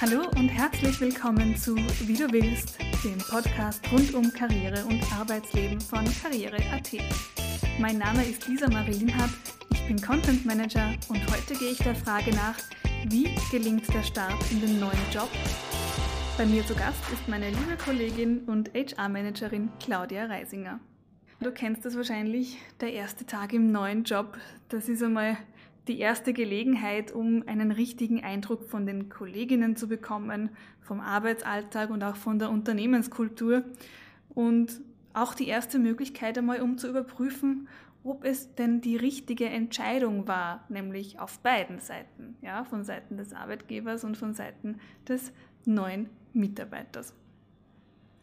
Hallo und herzlich willkommen zu Wie du willst, dem Podcast rund um Karriere und Arbeitsleben von Karriere.at. Mein Name ist Lisa Marie Linhardt, ich bin Content Manager und heute gehe ich der Frage nach, wie gelingt der Start in den neuen Job? Bei mir zu Gast ist meine liebe Kollegin und HR-Managerin Claudia Reisinger. Du kennst das wahrscheinlich, der erste Tag im neuen Job, das ist einmal die erste Gelegenheit, um einen richtigen Eindruck von den Kolleginnen zu bekommen, vom Arbeitsalltag und auch von der Unternehmenskultur. Und auch die erste Möglichkeit einmal, um zu überprüfen, ob es denn die richtige Entscheidung war, nämlich auf beiden Seiten, ja, von Seiten des Arbeitgebers und von Seiten des neuen Mitarbeiters.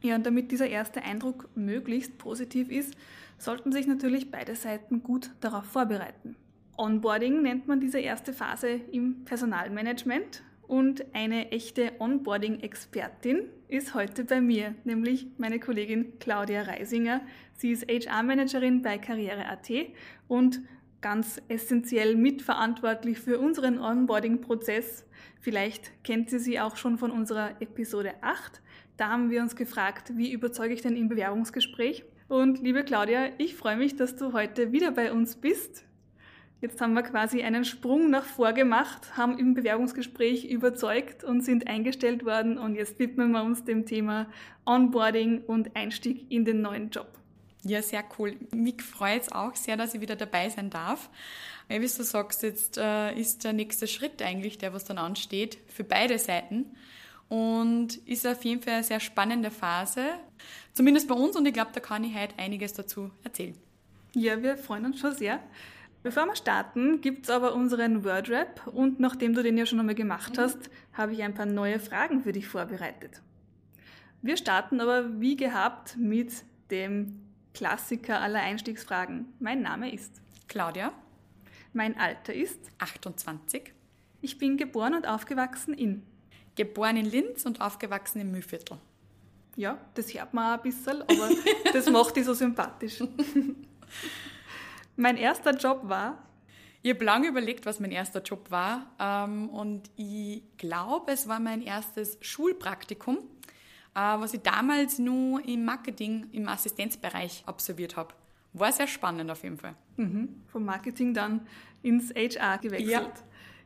Ja, und damit dieser erste Eindruck möglichst positiv ist, sollten sich natürlich beide Seiten gut darauf vorbereiten. Onboarding nennt man diese erste Phase im Personalmanagement und eine echte Onboarding-Expertin ist heute bei mir, nämlich meine Kollegin Claudia Reisinger. Sie ist HR-Managerin bei Karriere.at und ganz essentiell mitverantwortlich für unseren Onboarding-Prozess. Vielleicht kennt sie sie auch schon von unserer Episode 8. Da haben wir uns gefragt, wie überzeuge ich denn im Bewerbungsgespräch? Und liebe Claudia, ich freue mich, dass du heute wieder bei uns bist. Jetzt haben wir quasi einen Sprung nach vor gemacht, haben im Bewerbungsgespräch überzeugt und sind eingestellt worden und jetzt widmen wir uns dem Thema Onboarding und Einstieg in den neuen Job. Ja, sehr cool. Mich freut es auch sehr, dass ich wieder dabei sein darf. Wie du sagst, jetzt äh, ist der nächste Schritt eigentlich der, was dann ansteht, für beide Seiten. Und ist auf jeden Fall eine sehr spannende Phase. Zumindest bei uns und ich glaube, da kann ich heute einiges dazu erzählen. Ja, wir freuen uns schon sehr. Bevor wir starten, gibt es aber unseren Wordrap und nachdem du den ja schon einmal gemacht hast, habe ich ein paar neue Fragen für dich vorbereitet. Wir starten aber wie gehabt mit dem Klassiker aller Einstiegsfragen. Mein Name ist Claudia. Mein Alter ist 28. Ich bin geboren und aufgewachsen in Geboren in Linz und aufgewachsen im Mühlviertel. Ja, das hört man auch ein bisschen, aber das macht dich so sympathisch. Mein erster Job war? Ich habe lange überlegt, was mein erster Job war. Ähm, und ich glaube, es war mein erstes Schulpraktikum, äh, was ich damals nur im Marketing, im Assistenzbereich absolviert habe. War sehr spannend auf jeden Fall. Mhm. Vom Marketing dann ins HR gewechselt. Ja.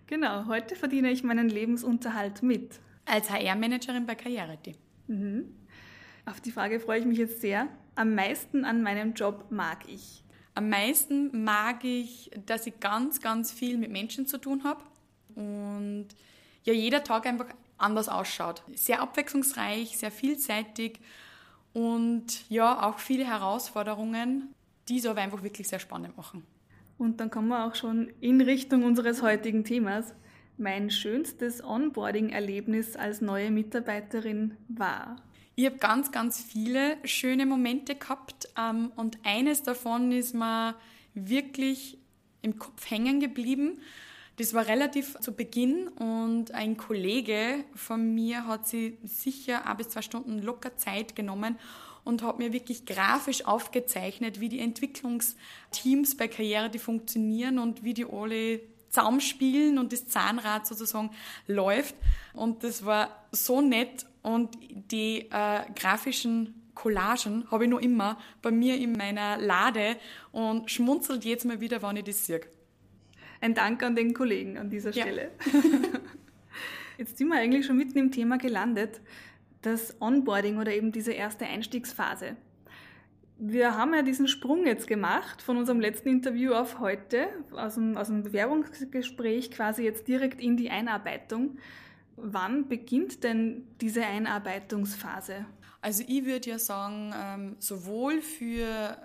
Genau, heute verdiene ich meinen Lebensunterhalt mit. Als HR-Managerin bei Karriere.de. Mhm. Auf die Frage freue ich mich jetzt sehr. Am meisten an meinem Job mag ich. Am meisten mag ich, dass ich ganz, ganz viel mit Menschen zu tun habe und ja, jeder Tag einfach anders ausschaut. Sehr abwechslungsreich, sehr vielseitig und ja, auch viele Herausforderungen, die es aber einfach wirklich sehr spannend machen. Und dann kommen wir auch schon in Richtung unseres heutigen Themas. Mein schönstes Onboarding-Erlebnis als neue Mitarbeiterin war. Ich habe ganz, ganz viele schöne Momente gehabt ähm, und eines davon ist mir wirklich im Kopf hängen geblieben. Das war relativ zu Beginn und ein Kollege von mir hat sich sicher ein bis zwei Stunden locker Zeit genommen und hat mir wirklich grafisch aufgezeichnet, wie die Entwicklungsteams bei Karriere die funktionieren und wie die alle zusammenspielen und das Zahnrad sozusagen läuft. Und das war so nett und die äh, grafischen Collagen habe ich noch immer bei mir in meiner Lade und schmunzelt jetzt mal wieder, wenn ich das sehe. Ein Dank an den Kollegen an dieser Stelle. Ja. Jetzt sind wir eigentlich schon mitten im Thema gelandet, das Onboarding oder eben diese erste Einstiegsphase. Wir haben ja diesen Sprung jetzt gemacht von unserem letzten Interview auf heute, aus dem, aus dem Bewerbungsgespräch quasi jetzt direkt in die Einarbeitung. Wann beginnt denn diese Einarbeitungsphase? Also ich würde ja sagen, ähm, sowohl für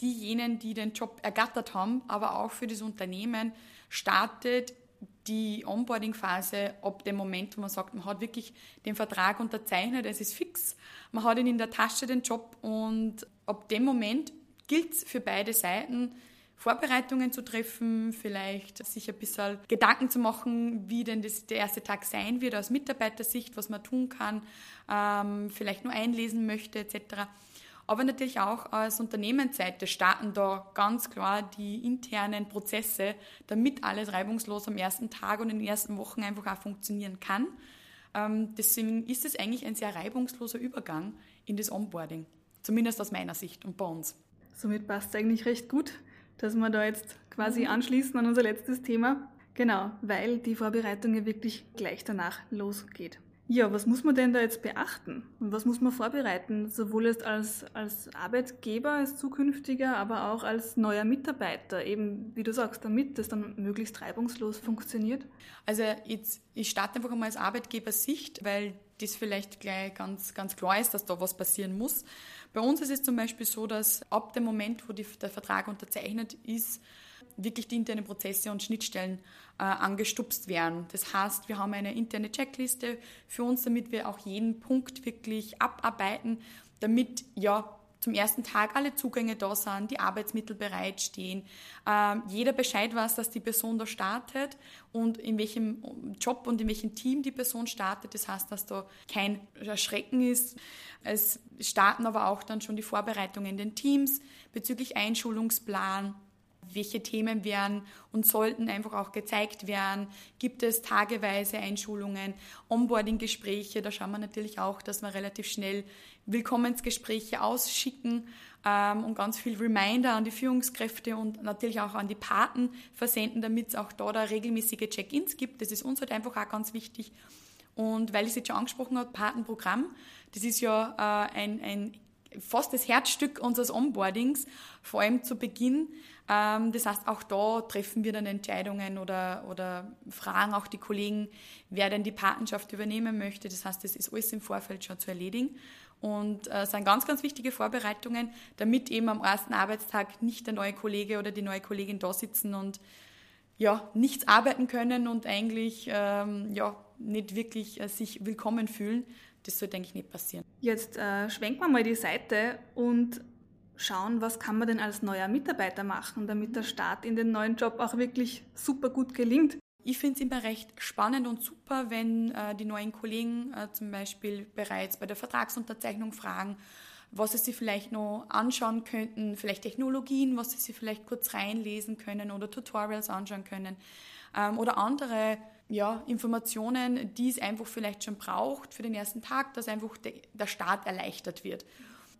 diejenigen, die den Job ergattert haben, aber auch für das Unternehmen startet die Onboarding-Phase ab dem Moment, wo man sagt, man hat wirklich den Vertrag unterzeichnet, es ist fix, man hat ihn in der Tasche, den Job und ab dem Moment gilt es für beide Seiten, Vorbereitungen zu treffen, vielleicht sich ein bisschen Gedanken zu machen, wie denn das, der erste Tag sein wird aus Mitarbeitersicht, was man tun kann, ähm, vielleicht nur einlesen möchte etc. Aber natürlich auch als Unternehmensseite starten da ganz klar die internen Prozesse, damit alles reibungslos am ersten Tag und in den ersten Wochen einfach auch funktionieren kann. Ähm, deswegen ist es eigentlich ein sehr reibungsloser Übergang in das Onboarding, zumindest aus meiner Sicht und bei uns. Somit passt es eigentlich recht gut, dass wir da jetzt quasi mhm. anschließen an unser letztes Thema. Genau, weil die Vorbereitung ja wirklich gleich danach losgeht. Ja, was muss man denn da jetzt beachten? Und was muss man vorbereiten, sowohl jetzt als, als Arbeitgeber, als zukünftiger, aber auch als neuer Mitarbeiter, eben wie du sagst, damit das dann möglichst reibungslos funktioniert? Also jetzt, ich starte einfach einmal als Arbeitgebersicht, weil das vielleicht gleich ganz, ganz klar ist, dass da was passieren muss. Bei uns ist es zum Beispiel so, dass ab dem Moment, wo die, der Vertrag unterzeichnet ist, wirklich die internen Prozesse und Schnittstellen äh, angestupst werden. Das heißt, wir haben eine interne Checkliste für uns, damit wir auch jeden Punkt wirklich abarbeiten, damit ja zum ersten Tag alle Zugänge da sind, die Arbeitsmittel bereitstehen, äh, jeder Bescheid weiß, dass die Person da startet und in welchem Job und in welchem Team die Person startet. Das heißt, dass da kein Erschrecken ist. Es starten aber auch dann schon die Vorbereitungen in den Teams bezüglich Einschulungsplan, welche Themen werden und sollten einfach auch gezeigt werden. Gibt es tageweise Einschulungen, Onboarding-Gespräche, da schauen wir natürlich auch, dass wir relativ schnell Willkommensgespräche ausschicken ähm, und ganz viel Reminder an die Führungskräfte und natürlich auch an die Paten versenden, damit es auch da, da regelmäßige Check-ins gibt. Das ist uns halt einfach auch ganz wichtig. Und weil ich es jetzt schon angesprochen habe, Patenprogramm, das ist ja äh, ein, ein fast das Herzstück unseres Onboardings, vor allem zu Beginn. Ähm, das heißt, auch da treffen wir dann Entscheidungen oder, oder fragen auch die Kollegen, wer denn die Patenschaft übernehmen möchte. Das heißt, das ist alles im Vorfeld schon zu erledigen. Und äh, sind ganz, ganz wichtige Vorbereitungen, damit eben am ersten Arbeitstag nicht der neue Kollege oder die neue Kollegin da sitzen und ja, nichts arbeiten können und eigentlich ähm, ja, nicht wirklich äh, sich willkommen fühlen. Das soll, denke ich, nicht passieren. Jetzt äh, schwenken wir mal die Seite und schauen, was kann man denn als neuer Mitarbeiter machen, damit der Start in den neuen Job auch wirklich super gut gelingt. Ich finde es immer recht spannend und super, wenn äh, die neuen Kollegen äh, zum Beispiel bereits bei der Vertragsunterzeichnung fragen, was sie sich vielleicht noch anschauen könnten, vielleicht Technologien, was sie sich vielleicht kurz reinlesen können oder Tutorials anschauen können ähm, oder andere ja, Informationen, die es einfach vielleicht schon braucht für den ersten Tag, dass einfach de, der Start erleichtert wird.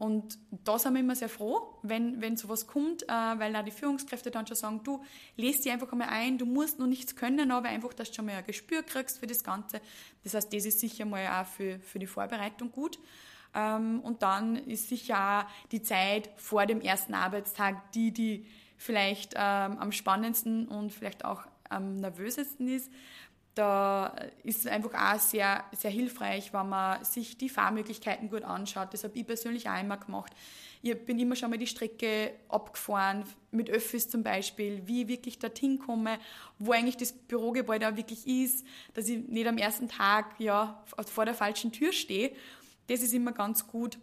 Und da sind wir immer sehr froh, wenn, wenn sowas kommt, äh, weil da die Führungskräfte dann schon sagen, du lest dich einfach einmal ein, du musst noch nichts können, aber einfach, dass du schon mal ein Gespür kriegst für das Ganze. Das heißt, das ist sicher mal auch für, für die Vorbereitung gut. Ähm, und dann ist sicher auch die Zeit vor dem ersten Arbeitstag die, die vielleicht ähm, am spannendsten und vielleicht auch am nervösesten ist, da ist es einfach auch sehr, sehr hilfreich, wenn man sich die Fahrmöglichkeiten gut anschaut. Das habe ich persönlich auch immer gemacht. Ich bin immer schon mal die Strecke abgefahren, mit Öffis zum Beispiel, wie ich wirklich dorthin komme, wo eigentlich das Bürogebäude auch wirklich ist, dass ich nicht am ersten Tag ja, vor der falschen Tür stehe. Das ist immer ganz gut.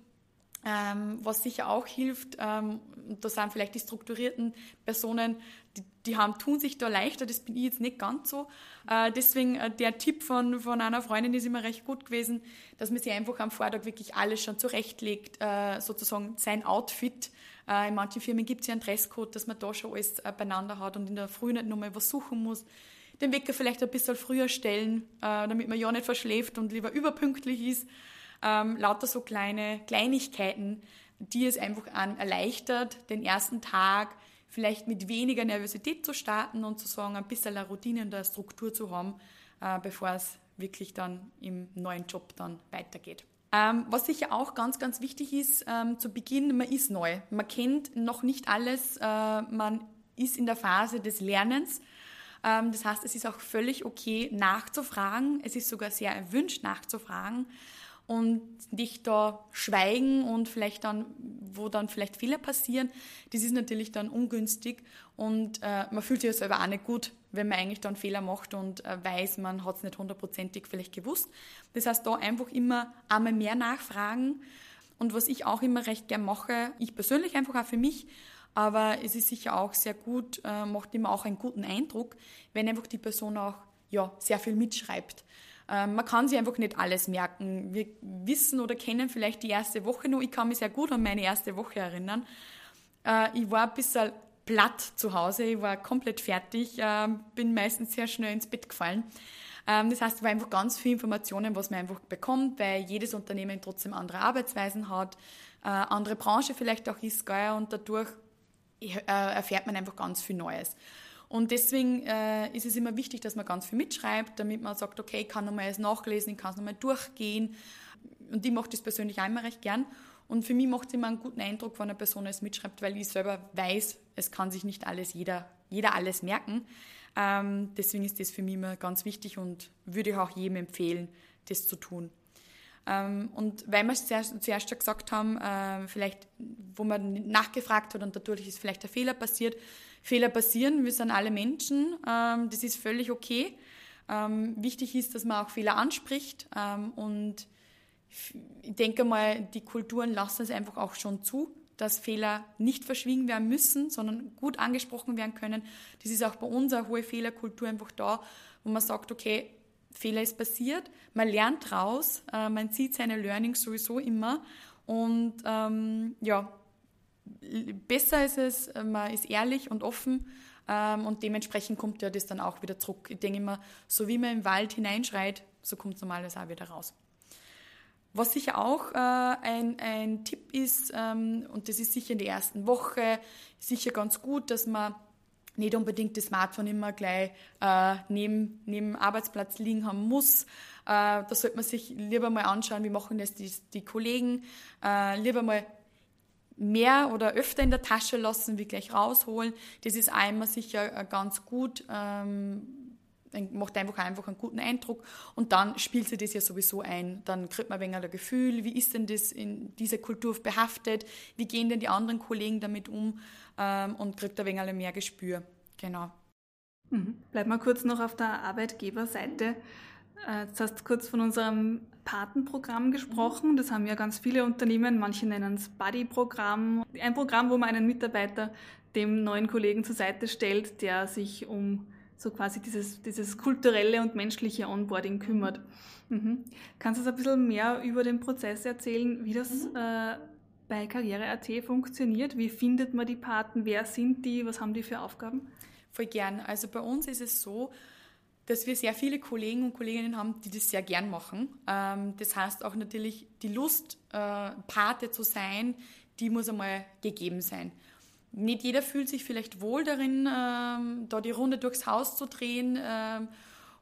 Ähm, was sicher auch hilft, ähm, da sind vielleicht die strukturierten Personen, die, die, haben, tun sich da leichter, das bin ich jetzt nicht ganz so. Äh, deswegen äh, der Tipp von, von einer Freundin ist immer recht gut gewesen, dass man sich einfach am Vortag wirklich alles schon zurechtlegt, äh, sozusagen sein Outfit. Äh, in manchen Firmen gibt es ja einen Dresscode, dass man da schon alles äh, beieinander hat und in der Früh nicht nochmal was suchen muss. Den Wecker vielleicht ein bisschen früher stellen, äh, damit man ja nicht verschläft und lieber überpünktlich ist. Ähm, lauter so kleine Kleinigkeiten, die es einfach an erleichtert, den ersten Tag vielleicht mit weniger Nervosität zu starten und zu sagen, ein bisschen eine Routine und eine Struktur zu haben, äh, bevor es wirklich dann im neuen Job dann weitergeht. Ähm, was sicher auch ganz, ganz wichtig ist, ähm, zu Beginn, man ist neu. Man kennt noch nicht alles, äh, man ist in der Phase des Lernens. Ähm, das heißt, es ist auch völlig okay, nachzufragen. Es ist sogar sehr erwünscht, nachzufragen und nicht da schweigen und vielleicht dann, wo dann vielleicht Fehler passieren, das ist natürlich dann ungünstig und äh, man fühlt sich ja selber auch nicht gut, wenn man eigentlich dann Fehler macht und äh, weiß, man hat es nicht hundertprozentig vielleicht gewusst. Das heißt, da einfach immer einmal mehr nachfragen und was ich auch immer recht gern mache, ich persönlich einfach auch für mich, aber es ist sicher auch sehr gut, äh, macht immer auch einen guten Eindruck, wenn einfach die Person auch ja, sehr viel mitschreibt. Ähm, man kann sich einfach nicht alles merken. Wir wissen oder kennen vielleicht die erste Woche noch. Ich kann mich sehr gut an meine erste Woche erinnern. Äh, ich war ein bisschen platt zu Hause. Ich war komplett fertig, äh, bin meistens sehr schnell ins Bett gefallen. Ähm, das heißt, es war einfach ganz viel Informationen, was man einfach bekommt, weil jedes Unternehmen trotzdem andere Arbeitsweisen hat, äh, andere Branche vielleicht auch ist, gell, und dadurch äh, erfährt man einfach ganz viel Neues. Und deswegen äh, ist es immer wichtig, dass man ganz viel mitschreibt, damit man sagt, okay, ich kann nochmal alles nachlesen, ich kann es nochmal durchgehen. Und ich mache das persönlich auch immer recht gern. Und für mich macht es immer einen guten Eindruck, wenn eine Person es mitschreibt, weil ich selber weiß, es kann sich nicht alles jeder, jeder alles merken. Ähm, deswegen ist das für mich immer ganz wichtig und würde ich auch jedem empfehlen, das zu tun. Ähm, und weil wir es zuerst, zuerst gesagt haben, äh, vielleicht, wo man nachgefragt hat und dadurch ist vielleicht ein Fehler passiert. Fehler passieren, wir sind alle Menschen, ähm, das ist völlig okay. Ähm, wichtig ist, dass man auch Fehler anspricht ähm, und ich denke mal, die Kulturen lassen es einfach auch schon zu, dass Fehler nicht verschwiegen werden müssen, sondern gut angesprochen werden können. Das ist auch bei uns eine hohe Fehlerkultur einfach da, wo man sagt, okay, Fehler ist passiert, man lernt raus, äh, man sieht seine Learnings sowieso immer und ähm, ja, besser ist es, äh, man ist ehrlich und offen ähm, und dementsprechend kommt ja das dann auch wieder zurück. Ich denke immer, so wie man im Wald hineinschreit, so kommt es normalerweise auch wieder raus. Was sicher auch äh, ein, ein Tipp ist, ähm, und das ist sicher in der ersten Woche sicher ganz gut, dass man nicht unbedingt das Smartphone immer gleich äh, neben, neben Arbeitsplatz liegen haben muss. Äh, da sollte man sich lieber mal anschauen, wie machen das die, die Kollegen. Äh, lieber mal mehr oder öfter in der Tasche lassen, wie gleich rausholen. Das ist einmal sicher äh, ganz gut. Ähm, macht einfach einfach einen guten Eindruck und dann spielt sich das ja sowieso ein. Dann kriegt man ein wenig ein Gefühl, wie ist denn das in dieser Kultur behaftet, wie gehen denn die anderen Kollegen damit um ähm, und kriegt ein wenig mehr Gespür. Genau. Mhm. Bleiben wir kurz noch auf der Arbeitgeberseite. Äh, du hast kurz von unserem Patenprogramm gesprochen. Das haben ja ganz viele Unternehmen. Manche nennen es Buddy-Programm. Ein Programm, wo man einen Mitarbeiter dem neuen Kollegen zur Seite stellt, der sich um so quasi dieses, dieses kulturelle und menschliche Onboarding kümmert. Mhm. Kannst du uns ein bisschen mehr über den Prozess erzählen, wie das mhm. äh, bei Karriere.at funktioniert? Wie findet man die Paten? Wer sind die? Was haben die für Aufgaben? Voll gern. Also bei uns ist es so, dass wir sehr viele Kollegen und Kolleginnen haben, die das sehr gern machen. Ähm, das heißt auch natürlich, die Lust, äh, Pate zu sein, die muss einmal gegeben sein. Nicht jeder fühlt sich vielleicht wohl darin, ähm, da die Runde durchs Haus zu drehen ähm,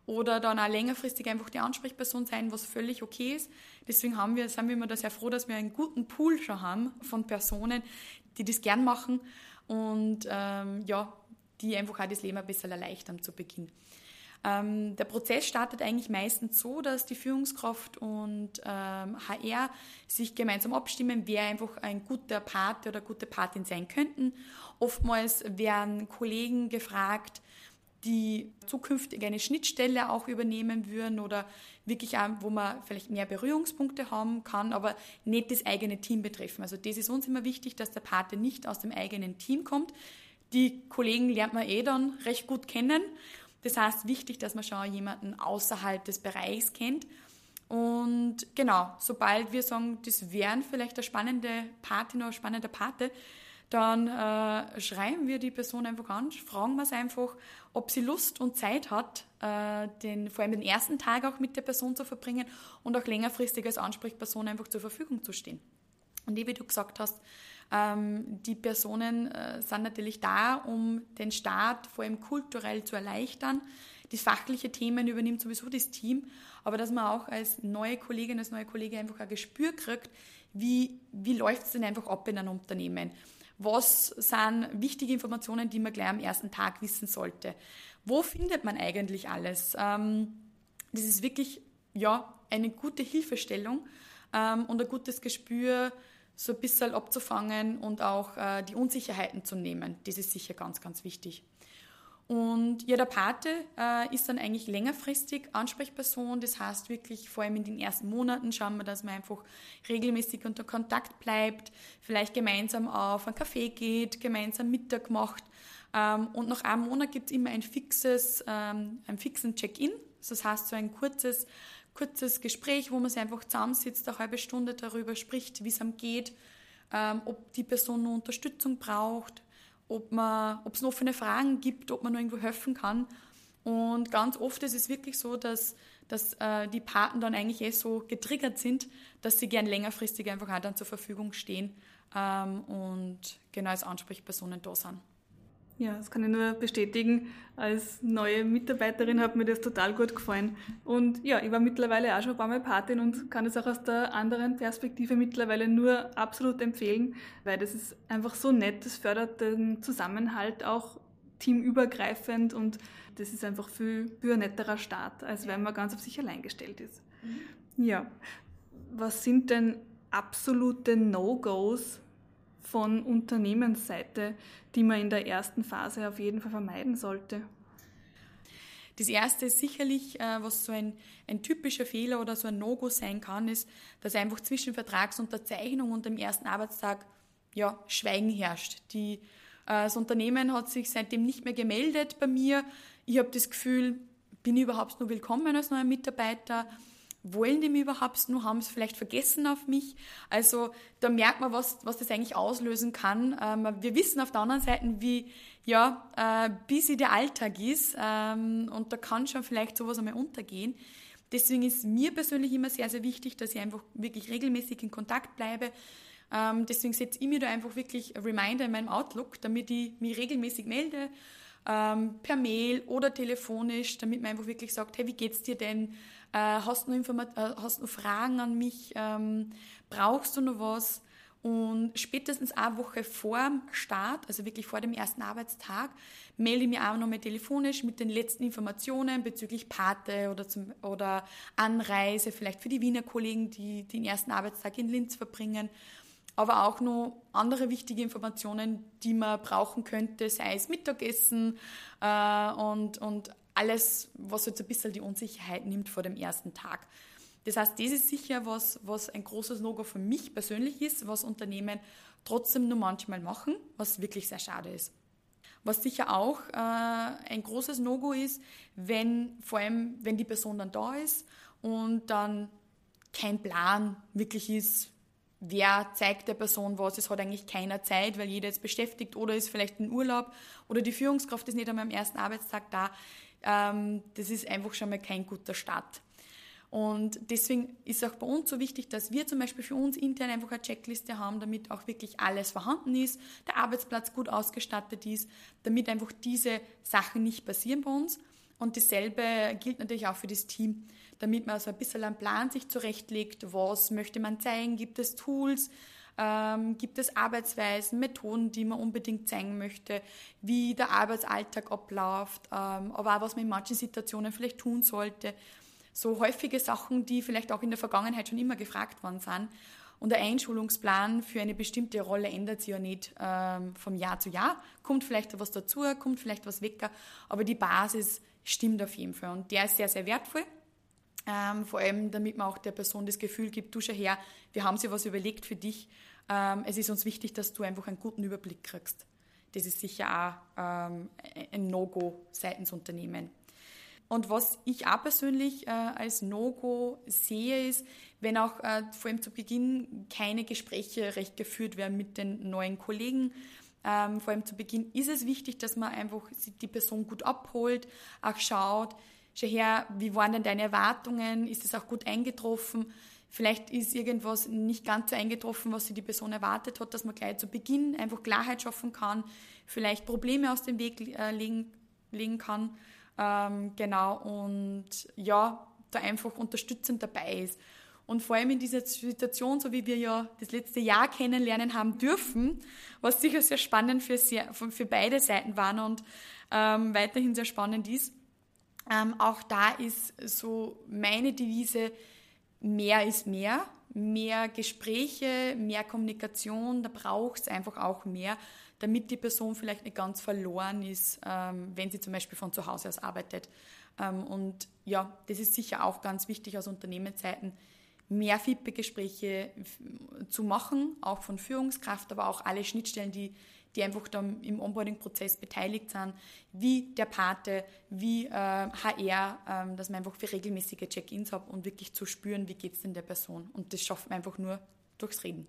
oder dann auch längerfristig einfach die Ansprechperson sein, was völlig okay ist. Deswegen haben wir, sind wir immer da sehr froh, dass wir einen guten Pool schon haben von Personen, die das gern machen und ähm, ja, die einfach auch das Leben ein bisschen erleichtern zu Beginn. Ähm, der Prozess startet eigentlich meistens so, dass die Führungskraft und ähm, HR sich gemeinsam abstimmen, wer einfach ein guter Pate oder gute Patin sein könnten. Oftmals werden Kollegen gefragt, die zukünftig eine Schnittstelle auch übernehmen würden oder wirklich auch, wo man vielleicht mehr Berührungspunkte haben kann, aber nicht das eigene Team betreffen. Also das ist uns immer wichtig, dass der Pate nicht aus dem eigenen Team kommt. Die Kollegen lernt man eh dann recht gut kennen das heißt, wichtig, dass man schon jemanden außerhalb des Bereichs kennt. Und genau, sobald wir sagen, das wären vielleicht eine spannende Party oder spannender Pate, dann äh, schreiben wir die Person einfach an, fragen wir es einfach, ob sie Lust und Zeit hat, äh, den, vor allem den ersten Tag auch mit der Person zu verbringen und auch längerfristig als Ansprechperson einfach zur Verfügung zu stehen. Und wie du gesagt hast, ähm, die Personen äh, sind natürlich da, um den Start vor allem kulturell zu erleichtern. Die fachliche Themen übernimmt sowieso das Team, aber dass man auch als neue Kollegin, als neue Kollege einfach ein Gespür kriegt, wie, wie läuft es denn einfach ab in einem Unternehmen? Was sind wichtige Informationen, die man gleich am ersten Tag wissen sollte? Wo findet man eigentlich alles? Ähm, das ist wirklich ja, eine gute Hilfestellung ähm, und ein gutes Gespür, so ein bisschen abzufangen und auch äh, die Unsicherheiten zu nehmen. Das ist sicher ganz, ganz wichtig. Und ja, der Pate äh, ist dann eigentlich längerfristig Ansprechperson. Das heißt wirklich, vor allem in den ersten Monaten schauen wir, dass man einfach regelmäßig unter Kontakt bleibt, vielleicht gemeinsam auf einen Kaffee geht, gemeinsam Mittag macht. Ähm, und nach einem Monat gibt es immer ein fixes, ähm, einen fixen Check-in. Das heißt, so ein kurzes kurzes Gespräch, wo man sich einfach zusammensitzt, eine halbe Stunde darüber spricht, wie es einem geht, ähm, ob die Person nur Unterstützung braucht, ob es noch offene Fragen gibt, ob man noch irgendwo helfen kann. Und ganz oft ist es wirklich so, dass, dass äh, die Paten dann eigentlich eh so getriggert sind, dass sie gern längerfristig einfach auch dann zur Verfügung stehen ähm, und genau als Ansprechpersonen da sind. Ja, das kann ich nur bestätigen. Als neue Mitarbeiterin hat mir das total gut gefallen. Und ja, ich war mittlerweile auch schon ein paar Mal Patin und kann es auch aus der anderen Perspektive mittlerweile nur absolut empfehlen, weil das ist einfach so nett. Das fördert den Zusammenhalt auch teamübergreifend und das ist einfach viel, viel ein netterer Start, als wenn man ganz auf sich allein gestellt ist. Mhm. Ja, was sind denn absolute No-Gos von Unternehmensseite, die man in der ersten Phase auf jeden Fall vermeiden sollte? Das erste ist sicherlich, äh, was so ein, ein typischer Fehler oder so ein No-Go sein kann, ist, dass einfach zwischen Vertragsunterzeichnung und dem ersten Arbeitstag ja, Schweigen herrscht. Die, äh, das Unternehmen hat sich seitdem nicht mehr gemeldet bei mir. Ich habe das Gefühl, bin ich überhaupt nur willkommen als neuer Mitarbeiter? Wollen die mich überhaupt nur, haben sie vielleicht vergessen auf mich. Also da merkt man, was, was das eigentlich auslösen kann. Ähm, wir wissen auf der anderen Seite, wie ja, äh, busy der Alltag ist ähm, und da kann schon vielleicht sowas einmal untergehen. Deswegen ist mir persönlich immer sehr, sehr wichtig, dass ich einfach wirklich regelmäßig in Kontakt bleibe. Ähm, deswegen setze ich mir da einfach wirklich Reminder in meinem Outlook, damit ich mich regelmäßig melde, ähm, per Mail oder telefonisch, damit man einfach wirklich sagt, hey, wie geht's dir denn? Äh, hast, du noch äh, hast noch Fragen an mich? Ähm, brauchst du noch was? Und spätestens eine Woche vor dem Start, also wirklich vor dem ersten Arbeitstag, melde ich mich auch nochmal telefonisch mit den letzten Informationen bezüglich Pate oder, zum, oder Anreise, vielleicht für die Wiener Kollegen, die den ersten Arbeitstag in Linz verbringen. Aber auch noch andere wichtige Informationen, die man brauchen könnte, sei es Mittagessen äh, und, und alles, was jetzt ein bisschen die Unsicherheit nimmt vor dem ersten Tag. Das heißt, das ist sicher was, was ein großes No-Go für mich persönlich ist, was Unternehmen trotzdem nur manchmal machen, was wirklich sehr schade ist. Was sicher auch äh, ein großes No-Go ist, wenn vor allem, wenn die Person dann da ist und dann kein Plan wirklich ist, wer zeigt der Person was, es hat eigentlich keiner Zeit, weil jeder ist beschäftigt oder ist vielleicht in Urlaub oder die Führungskraft ist nicht einmal am ersten Arbeitstag da das ist einfach schon mal kein guter Start. Und deswegen ist auch bei uns so wichtig, dass wir zum Beispiel für uns intern einfach eine Checkliste haben, damit auch wirklich alles vorhanden ist, der Arbeitsplatz gut ausgestattet ist, damit einfach diese Sachen nicht passieren bei uns. Und dasselbe gilt natürlich auch für das Team, damit man so ein bisschen einen Plan sich zurechtlegt, was möchte man zeigen, gibt es Tools, ähm, gibt es Arbeitsweisen, Methoden, die man unbedingt zeigen möchte, wie der Arbeitsalltag abläuft, ähm, aber auch was man in manchen Situationen vielleicht tun sollte. So häufige Sachen, die vielleicht auch in der Vergangenheit schon immer gefragt worden sind. Und der Einschulungsplan für eine bestimmte Rolle ändert sich ja nicht ähm, vom Jahr zu Jahr. Kommt vielleicht was dazu, kommt vielleicht was weg, aber die Basis stimmt auf jeden Fall. Und der ist sehr, sehr wertvoll. Ähm, vor allem, damit man auch der Person das Gefühl gibt, du schau her, wir haben sich was überlegt für dich. Ähm, es ist uns wichtig, dass du einfach einen guten Überblick kriegst. Das ist sicher auch ähm, ein No-Go seitens Unternehmen. Und was ich auch persönlich äh, als No-Go sehe, ist, wenn auch äh, vor allem zu Beginn keine Gespräche recht geführt werden mit den neuen Kollegen. Ähm, vor allem zu Beginn ist es wichtig, dass man einfach die Person gut abholt, auch schaut, schau her, wie waren denn deine Erwartungen? Ist es auch gut eingetroffen? Vielleicht ist irgendwas nicht ganz so eingetroffen, was sich die Person erwartet hat, dass man gleich zu Beginn einfach Klarheit schaffen kann, vielleicht Probleme aus dem Weg äh, legen, legen kann. Ähm, genau, und ja, da einfach unterstützend dabei ist. Und vor allem in dieser Situation, so wie wir ja das letzte Jahr kennenlernen haben dürfen, was sicher sehr spannend für, sehr, für beide Seiten war und ähm, weiterhin sehr spannend ist, ähm, auch da ist so meine Devise, mehr ist mehr, mehr Gespräche, mehr Kommunikation, da braucht es einfach auch mehr, damit die Person vielleicht nicht ganz verloren ist, ähm, wenn sie zum Beispiel von zu Hause aus arbeitet. Ähm, und ja, das ist sicher auch ganz wichtig aus Unternehmensseiten, mehr Feedback-Gespräche zu machen, auch von Führungskraft, aber auch alle Schnittstellen, die die einfach dann im Onboarding-Prozess beteiligt sind, wie der Pate, wie äh, HR, äh, dass man einfach für regelmäßige Check-ins hat und wirklich zu spüren, wie geht es denn der Person. Und das schafft man einfach nur durchs Reden.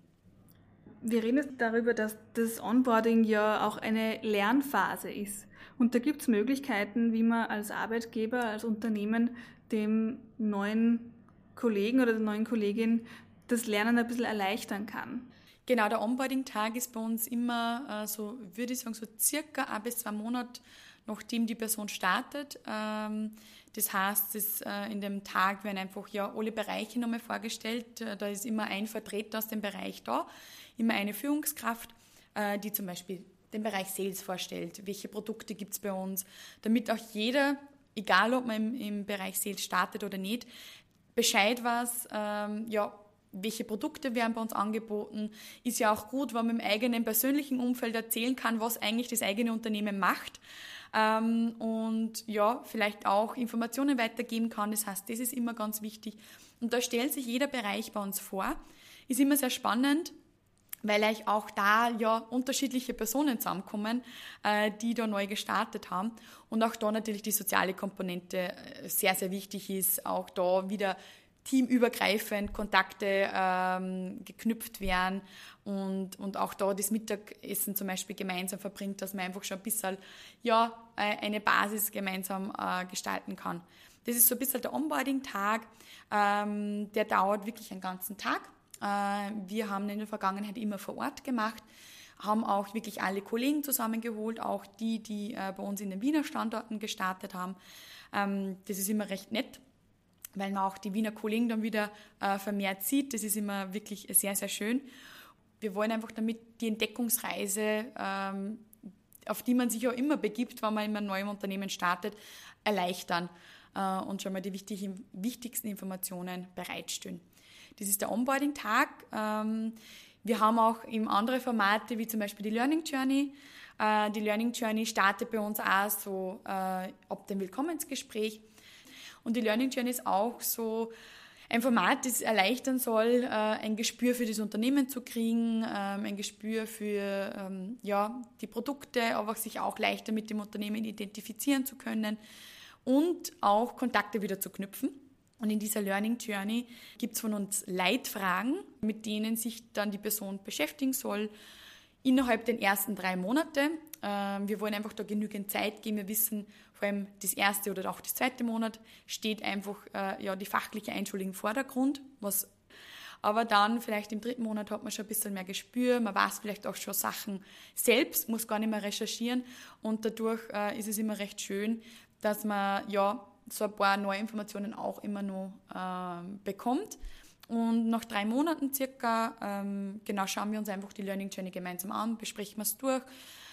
Wir reden jetzt darüber, dass das Onboarding ja auch eine Lernphase ist. Und da gibt es Möglichkeiten, wie man als Arbeitgeber, als Unternehmen dem neuen Kollegen oder der neuen Kollegin das Lernen ein bisschen erleichtern kann. Genau, der Onboarding-Tag ist bei uns immer äh, so, würde ich sagen, so circa ein bis zwei Monate, nachdem die Person startet. Ähm, das heißt, das, äh, in dem Tag werden einfach ja alle Bereiche nochmal vorgestellt. Äh, da ist immer ein Vertreter aus dem Bereich da, immer eine Führungskraft, äh, die zum Beispiel den Bereich Sales vorstellt, welche Produkte gibt es bei uns, damit auch jeder, egal ob man im, im Bereich Sales startet oder nicht, Bescheid weiß, ähm, ja, welche Produkte werden bei uns angeboten. Ist ja auch gut, wenn man im eigenen persönlichen Umfeld erzählen kann, was eigentlich das eigene Unternehmen macht. Ähm, und ja, vielleicht auch Informationen weitergeben kann. Das heißt, das ist immer ganz wichtig. Und da stellt sich jeder Bereich bei uns vor. Ist immer sehr spannend, weil euch auch da ja unterschiedliche Personen zusammenkommen, äh, die da neu gestartet haben. Und auch da natürlich die soziale Komponente äh, sehr, sehr wichtig ist, auch da wieder teamübergreifend Kontakte ähm, geknüpft werden und, und auch da das Mittagessen zum Beispiel gemeinsam verbringt, dass man einfach schon ein bisschen ja, äh, eine Basis gemeinsam äh, gestalten kann. Das ist so ein bisschen der Onboarding-Tag, ähm, der dauert wirklich einen ganzen Tag. Äh, wir haben in der Vergangenheit immer vor Ort gemacht, haben auch wirklich alle Kollegen zusammengeholt, auch die, die äh, bei uns in den Wiener Standorten gestartet haben. Ähm, das ist immer recht nett weil man auch die Wiener Kollegen dann wieder äh, vermehrt sieht. Das ist immer wirklich sehr, sehr schön. Wir wollen einfach damit die Entdeckungsreise, ähm, auf die man sich auch immer begibt, wenn man in einem neuen Unternehmen startet, erleichtern äh, und schon mal die wichtigsten Informationen bereitstellen. Das ist der Onboarding-Tag. Ähm, wir haben auch eben andere Formate, wie zum Beispiel die Learning Journey. Äh, die Learning Journey startet bei uns auch so ab dem Willkommensgespräch. Und die Learning Journey ist auch so ein Format, das erleichtern soll, äh, ein Gespür für das Unternehmen zu kriegen, ähm, ein Gespür für ähm, ja, die Produkte, aber sich auch leichter mit dem Unternehmen identifizieren zu können und auch Kontakte wieder zu knüpfen. Und in dieser Learning Journey gibt es von uns Leitfragen, mit denen sich dann die Person beschäftigen soll innerhalb der ersten drei Monate. Ähm, wir wollen einfach da genügend Zeit geben. Wir wissen, vor allem das erste oder auch das zweite Monat steht einfach äh, ja, die fachliche Einschulung im Vordergrund, was aber dann vielleicht im dritten Monat hat man schon ein bisschen mehr Gespür, man weiß vielleicht auch schon Sachen selbst, muss gar nicht mehr recherchieren und dadurch äh, ist es immer recht schön, dass man ja so ein paar neue Informationen auch immer noch äh, bekommt. Und nach drei Monaten circa, ähm, genau, schauen wir uns einfach die Learning Journey gemeinsam an, besprechen wir es durch,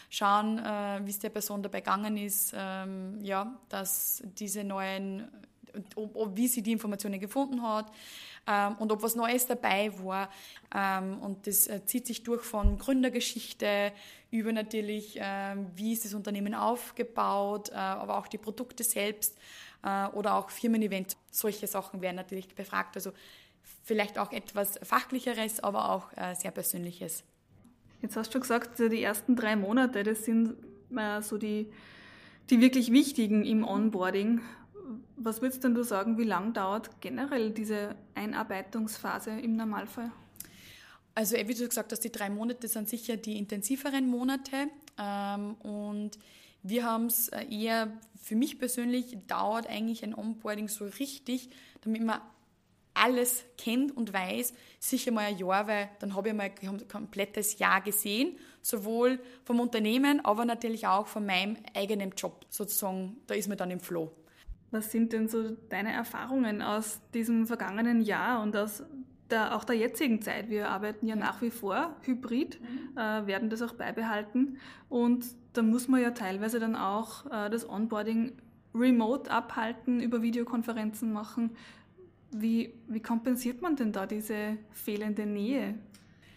schauen, äh, wie es der Person dabei gegangen ist, ähm, ja, dass diese neuen, ob, ob, wie sie die Informationen gefunden hat ähm, und ob was Neues dabei war. Ähm, und das äh, zieht sich durch von Gründergeschichte über natürlich, äh, wie ist das Unternehmen aufgebaut, äh, aber auch die Produkte selbst äh, oder auch Firmen-Events. Solche Sachen werden natürlich befragt. Also vielleicht auch etwas Fachlicheres, aber auch äh, sehr Persönliches. Jetzt hast du gesagt, die ersten drei Monate, das sind äh, so die, die wirklich wichtigen im Onboarding. Was würdest denn du sagen, wie lang dauert generell diese Einarbeitungsphase im Normalfall? Also wie du gesagt hast, die drei Monate sind sicher die intensiveren Monate ähm, und wir haben es äh, eher, für mich persönlich dauert eigentlich ein Onboarding so richtig, damit man alles kennt und weiß, sicher mal ein Jahr, weil dann habe ich mal ein komplettes Jahr gesehen, sowohl vom Unternehmen, aber natürlich auch von meinem eigenen Job sozusagen. Da ist man dann im Flow. Was sind denn so deine Erfahrungen aus diesem vergangenen Jahr und aus der, auch der jetzigen Zeit? Wir arbeiten ja nach wie vor hybrid, mhm. äh, werden das auch beibehalten und da muss man ja teilweise dann auch äh, das Onboarding remote abhalten, über Videokonferenzen machen. Wie, wie kompensiert man denn da diese fehlende Nähe?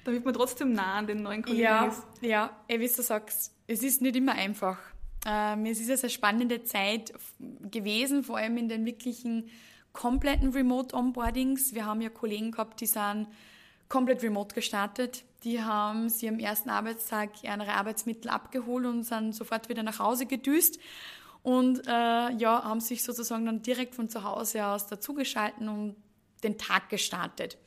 Damit man trotzdem nah an den neuen Kollegen ja, ist. Ja, wie du sagst, es ist nicht immer einfach. Ähm, es ist eine spannende Zeit gewesen, vor allem in den wirklichen kompletten Remote-Onboardings. Wir haben ja Kollegen gehabt, die sind komplett remote gestartet. Die haben sie am ersten Arbeitstag ihre Arbeitsmittel abgeholt und sind sofort wieder nach Hause gedüst und äh, ja, haben sich sozusagen dann direkt von zu Hause aus dazugeschalten und den Tag gestartet.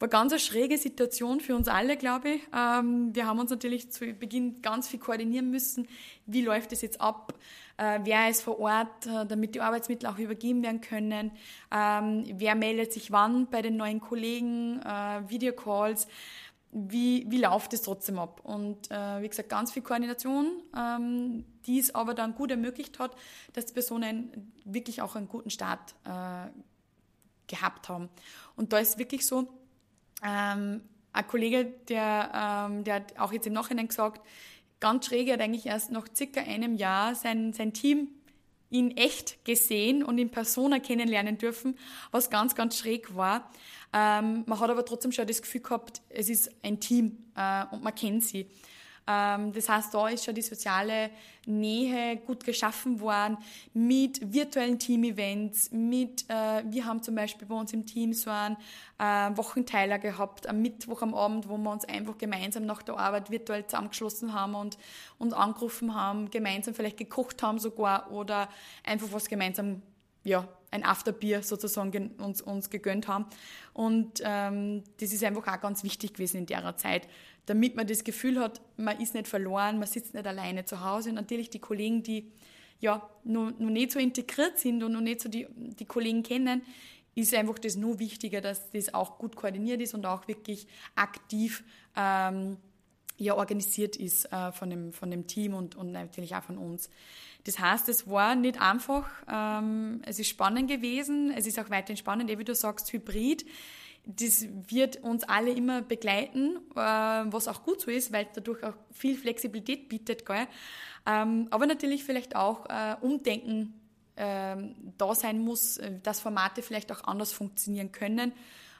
war ganz eine schräge Situation für uns alle, glaube ich. Ähm, wir haben uns natürlich zu Beginn ganz viel koordinieren müssen. Wie läuft es jetzt ab? Äh, wer ist vor Ort, äh, damit die Arbeitsmittel auch übergeben werden können? Ähm, wer meldet sich wann bei den neuen Kollegen? Äh, Videocalls? Wie, wie läuft es trotzdem ab? Und äh, wie gesagt, ganz viel Koordination, ähm, die es aber dann gut ermöglicht hat, dass die Personen wirklich auch einen guten Start äh, gehabt haben. Und da ist wirklich so, ähm, ein Kollege, der, ähm, der hat auch jetzt im Nachhinein gesagt, ganz schräg, er hat eigentlich erst nach circa einem Jahr sein, sein Team in echt gesehen und in Persona kennenlernen dürfen, was ganz, ganz schräg war. Ähm, man hat aber trotzdem schon das Gefühl gehabt, es ist ein Team äh, und man kennt sie. Ähm, das heißt, da ist schon die soziale Nähe gut geschaffen worden mit virtuellen Team-Events, mit, äh, wir haben zum Beispiel bei uns im Team so einen äh, Wochenteiler gehabt, am Mittwoch am Abend, wo wir uns einfach gemeinsam nach der Arbeit virtuell zusammengeschlossen haben und, und angerufen haben, gemeinsam vielleicht gekocht haben sogar oder einfach was gemeinsam ja, ein Afterbier sozusagen uns, uns gegönnt haben. Und ähm, das ist einfach auch ganz wichtig gewesen in der Zeit, damit man das Gefühl hat, man ist nicht verloren, man sitzt nicht alleine zu Hause. Und natürlich die Kollegen, die ja noch, noch nicht so integriert sind und noch nicht so die, die Kollegen kennen, ist einfach das nur wichtiger, dass das auch gut koordiniert ist und auch wirklich aktiv ähm, ja, organisiert ist äh, von, dem, von dem Team und, und natürlich auch von uns. Das heißt, es war nicht einfach, ähm, es ist spannend gewesen, es ist auch weiterhin spannend, wie du sagst, Hybrid das wird uns alle immer begleiten, äh, was auch gut so ist, weil dadurch auch viel Flexibilität bietet. Gell? Ähm, aber natürlich vielleicht auch äh, Umdenken ähm, da sein muss, äh, dass Formate vielleicht auch anders funktionieren können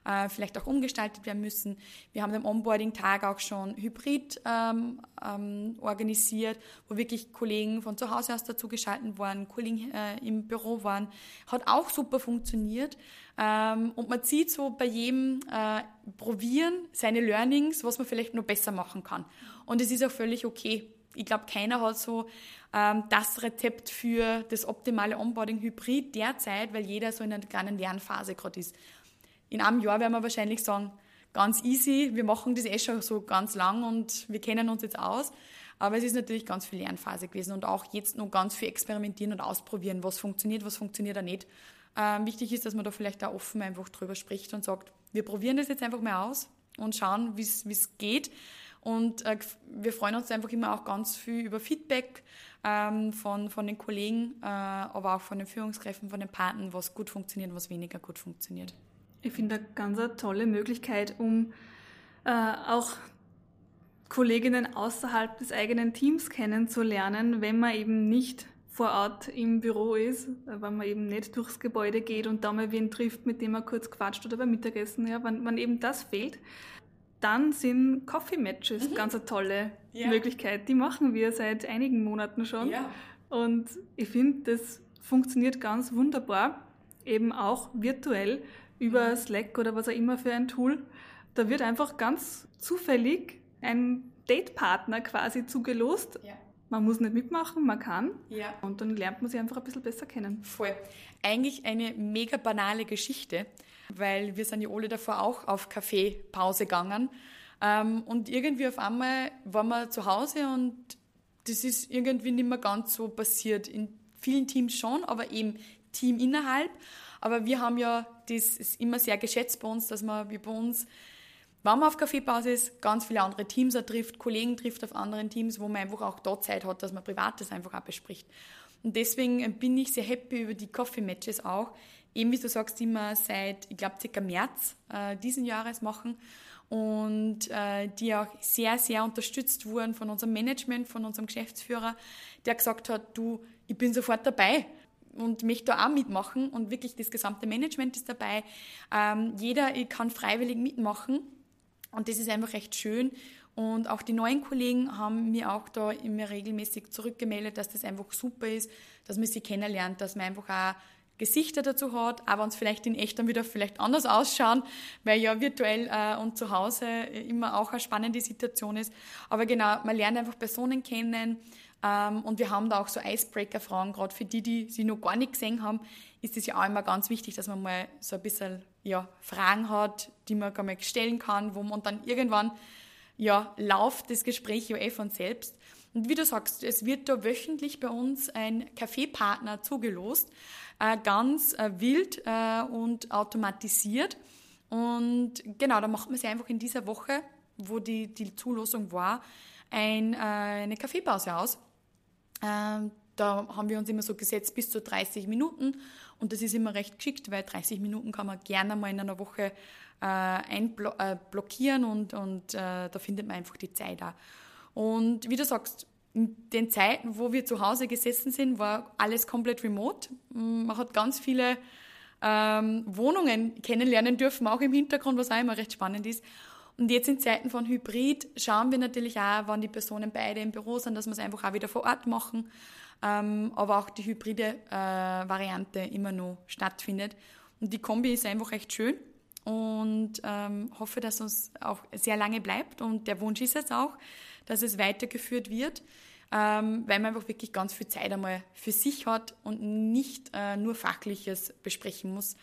äh, vielleicht auch umgestaltet werden müssen. Wir haben den Onboarding-Tag auch schon hybrid ähm, ähm, organisiert, wo wirklich Kollegen von zu Hause aus dazu geschalten waren, Kollegen äh, im Büro waren. Hat auch super funktioniert. Ähm, und man sieht so bei jedem äh, Probieren seine Learnings, was man vielleicht noch besser machen kann. Und es ist auch völlig okay. Ich glaube, keiner hat so ähm, das Rezept für das optimale Onboarding Hybrid derzeit, weil jeder so in einer kleinen Lernphase gerade ist in einem Jahr werden wir wahrscheinlich sagen, ganz easy, wir machen das eh schon so ganz lang und wir kennen uns jetzt aus. Aber es ist natürlich ganz viel Lernphase gewesen und auch jetzt noch ganz viel experimentieren und ausprobieren, was funktioniert, was funktioniert auch nicht. Ähm, wichtig ist, dass man da vielleicht auch offen einfach drüber spricht und sagt, wir probieren das jetzt einfach mal aus und schauen, wie es geht. Und äh, wir freuen uns einfach immer auch ganz viel über Feedback ähm, von, von den Kollegen, äh, aber auch von den Führungskräften, von den Paten, was gut funktioniert was weniger gut funktioniert. Ich finde eine ganz eine tolle Möglichkeit, um äh, auch Kolleginnen außerhalb des eigenen Teams kennenzulernen, wenn man eben nicht vor Ort im Büro ist, wenn man eben nicht durchs Gebäude geht und da mal wen trifft, mit dem man kurz quatscht oder beim Mittagessen, ja, wenn, wenn eben das fehlt, dann sind Coffee Matches mhm. ganz eine tolle ja. Möglichkeit. Die machen wir seit einigen Monaten schon. Ja. Und ich finde, das funktioniert ganz wunderbar, eben auch virtuell über Slack oder was auch immer für ein Tool. Da wird einfach ganz zufällig ein Datepartner quasi zugelost. Ja. Man muss nicht mitmachen, man kann. Ja. Und dann lernt man sie einfach ein bisschen besser kennen. Voll. Eigentlich eine mega banale Geschichte, weil wir sind ja alle davor auch auf Kaffeepause gegangen. Ähm, und irgendwie auf einmal waren wir zu Hause und das ist irgendwie nicht mehr ganz so passiert. In vielen Teams schon, aber eben Team innerhalb. Aber wir haben ja, das ist immer sehr geschätzt bei uns, dass man wie bei uns, wenn man auf Kaffeebasis ganz viele andere Teams trifft, Kollegen trifft auf anderen Teams, wo man einfach auch dort Zeit hat, dass man Privates einfach auch bespricht. Und deswegen bin ich sehr happy über die Coffee-Matches auch. Eben wie du sagst, die wir seit, ich glaube, circa März äh, diesen Jahres machen und äh, die auch sehr, sehr unterstützt wurden von unserem Management, von unserem Geschäftsführer, der gesagt hat, du, ich bin sofort dabei und möchte da auch mitmachen und wirklich das gesamte Management ist dabei. Ähm, jeder kann freiwillig mitmachen und das ist einfach recht schön. Und auch die neuen Kollegen haben mir auch da immer regelmäßig zurückgemeldet, dass das einfach super ist, dass man sie kennenlernt, dass man einfach auch Gesichter dazu hat, aber uns vielleicht in echt dann wieder vielleicht anders ausschauen, weil ja virtuell äh, und zu Hause immer auch eine spannende Situation ist. Aber genau, man lernt einfach Personen kennen, und wir haben da auch so Icebreaker-Fragen, gerade für die, die sie noch gar nicht gesehen haben, ist es ja auch immer ganz wichtig, dass man mal so ein bisschen ja, Fragen hat, die man gar nicht stellen kann, wo man dann irgendwann ja, läuft das Gespräch ja eh von selbst. Und wie du sagst, es wird da wöchentlich bei uns ein Kaffeepartner zugelost, äh, ganz äh, wild äh, und automatisiert. Und genau, da macht man sich einfach in dieser Woche, wo die, die Zulosung war, ein, eine Kaffeepause aus. Ähm, da haben wir uns immer so gesetzt bis zu 30 Minuten und das ist immer recht geschickt, weil 30 Minuten kann man gerne mal in einer Woche äh, einblockieren und, und äh, da findet man einfach die Zeit auch. Und wie du sagst, in den Zeiten, wo wir zu Hause gesessen sind, war alles komplett remote. Man hat ganz viele ähm, Wohnungen kennenlernen dürfen, auch im Hintergrund, was auch immer recht spannend ist. Und jetzt in Zeiten von Hybrid schauen wir natürlich auch, wann die Personen beide im Büro sind, dass wir es einfach auch wieder vor Ort machen, ähm, aber auch die hybride äh, Variante immer noch stattfindet. Und die Kombi ist einfach echt schön und ähm, hoffe, dass es auch sehr lange bleibt. Und der Wunsch ist jetzt auch, dass es weitergeführt wird, ähm, weil man einfach wirklich ganz viel Zeit einmal für sich hat und nicht äh, nur Fachliches besprechen muss.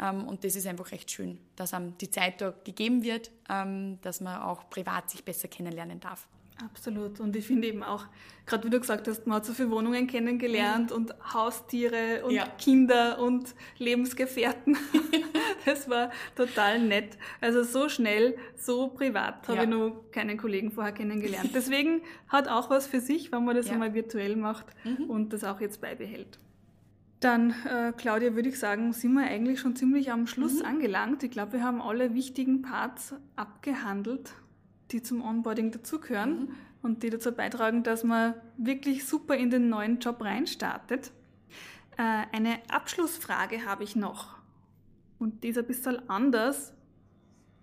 Ähm, und das ist einfach recht schön, dass einem die Zeit da gegeben wird, ähm, dass man auch privat sich besser kennenlernen darf. Absolut. Und ich finde eben auch, gerade wie du gesagt hast, man hat so viele Wohnungen kennengelernt mhm. und Haustiere und ja. Kinder und Lebensgefährten. das war total nett. Also so schnell, so privat habe ja. ich noch keinen Kollegen vorher kennengelernt. Deswegen hat auch was für sich, wenn man das ja. einmal virtuell macht mhm. und das auch jetzt beibehält. Dann, äh, Claudia, würde ich sagen, sind wir eigentlich schon ziemlich am Schluss mhm. angelangt. Ich glaube, wir haben alle wichtigen Parts abgehandelt die zum Onboarding dazugehören mhm. und die dazu beitragen, dass man wirklich super in den neuen Job reinstartet. Äh, eine Abschlussfrage habe ich noch. Und die ist ein bisschen anders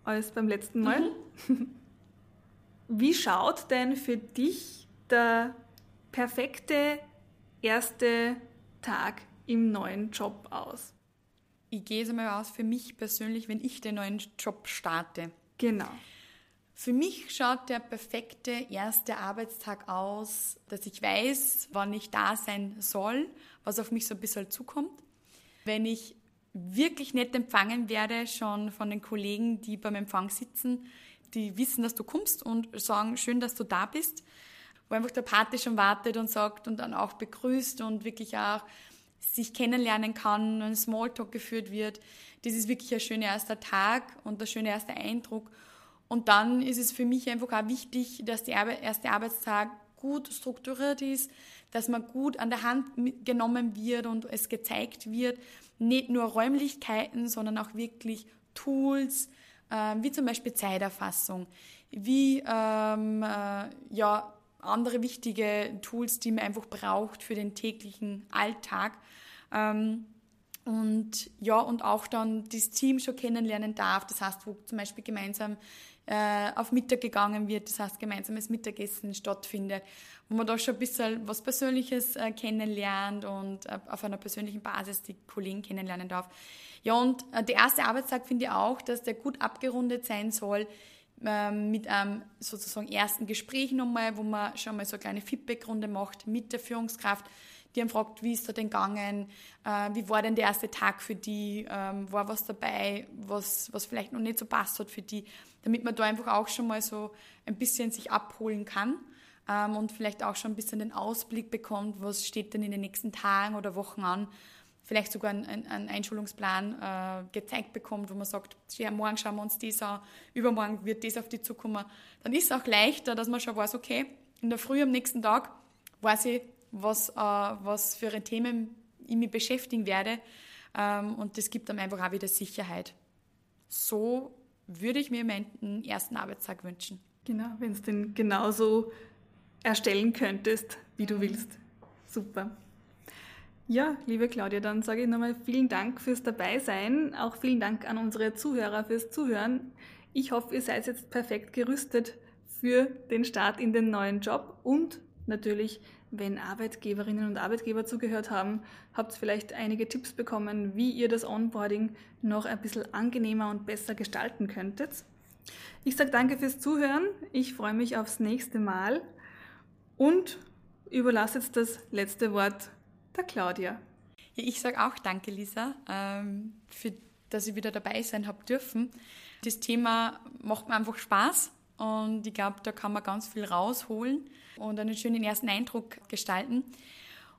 als beim letzten Mal. Mhm. Wie schaut denn für dich der perfekte erste Tag im neuen Job aus? Ich gehe es einmal aus für mich persönlich, wenn ich den neuen Job starte. Genau. Für mich schaut der perfekte erste Arbeitstag aus, dass ich weiß, wann ich da sein soll, was auf mich so ein bisschen zukommt. Wenn ich wirklich nett empfangen werde, schon von den Kollegen, die beim Empfang sitzen, die wissen, dass du kommst und sagen, schön, dass du da bist, wo einfach der Pate schon wartet und sagt und dann auch begrüßt und wirklich auch sich kennenlernen kann, ein Smalltalk geführt wird. Das ist wirklich ein schöner erster Tag und ein schöner erster Eindruck. Und dann ist es für mich einfach auch wichtig, dass der erste Arbeitstag gut strukturiert ist, dass man gut an der Hand genommen wird und es gezeigt wird. Nicht nur Räumlichkeiten, sondern auch wirklich Tools, äh, wie zum Beispiel Zeiterfassung, wie ähm, äh, ja, andere wichtige Tools, die man einfach braucht für den täglichen Alltag. Ähm, und ja, und auch dann das Team schon kennenlernen darf. Das heißt, wo zum Beispiel gemeinsam äh, auf Mittag gegangen wird, das heißt gemeinsames Mittagessen stattfindet, wo man da schon ein bisschen was Persönliches äh, kennenlernt und äh, auf einer persönlichen Basis die Kollegen kennenlernen darf. Ja, und äh, der erste Arbeitstag finde ich auch, dass der gut abgerundet sein soll ähm, mit einem sozusagen ersten Gespräch nochmal, wo man schon mal so eine kleine Feedbackrunde macht mit der Führungskraft, die haben fragt, wie ist da denn gegangen, äh, wie war denn der erste Tag für die, ähm, war was dabei, was, was vielleicht noch nicht so passt hat für die, damit man da einfach auch schon mal so ein bisschen sich abholen kann ähm, und vielleicht auch schon ein bisschen den Ausblick bekommt, was steht denn in den nächsten Tagen oder Wochen an, vielleicht sogar einen, einen Einschulungsplan äh, gezeigt bekommt, wo man sagt, ja, morgen schauen wir uns das an, übermorgen wird das auf die zukommen, dann ist es auch leichter, dass man schon weiß, okay, in der Früh am nächsten Tag weiß ich, was, äh, was für ein Themen ich mich beschäftigen werde. Ähm, und das gibt dann einfach auch wieder Sicherheit. So würde ich mir meinen ersten Arbeitstag wünschen. Genau, wenn es den genauso erstellen könntest, wie du willst. Super. Ja, liebe Claudia, dann sage ich nochmal vielen Dank fürs Dabeisein. Auch vielen Dank an unsere Zuhörer fürs Zuhören. Ich hoffe, ihr seid jetzt perfekt gerüstet für den Start in den neuen Job und natürlich wenn Arbeitgeberinnen und Arbeitgeber zugehört haben, habt ihr vielleicht einige Tipps bekommen, wie ihr das Onboarding noch ein bisschen angenehmer und besser gestalten könntet. Ich sage danke fürs Zuhören. Ich freue mich aufs nächste Mal und überlasse jetzt das letzte Wort der Claudia. ich sage auch danke, Lisa, ähm, für dass ich wieder dabei sein habe dürfen. Das Thema macht mir einfach Spaß und ich glaube, da kann man ganz viel rausholen und einen schönen ersten Eindruck gestalten.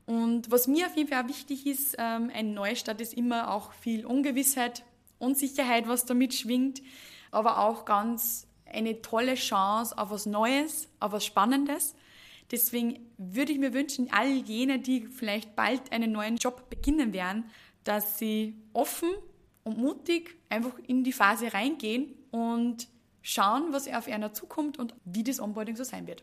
Und was mir auf jeden Fall auch wichtig ist, ähm, ein Neustart ist immer auch viel Ungewissheit, Unsicherheit, was damit schwingt, aber auch ganz eine tolle Chance auf was Neues, auf was Spannendes. Deswegen würde ich mir wünschen, all jene, die vielleicht bald einen neuen Job beginnen werden, dass sie offen und mutig einfach in die Phase reingehen und schauen, was auf einer zukommt und wie das Onboarding so sein wird.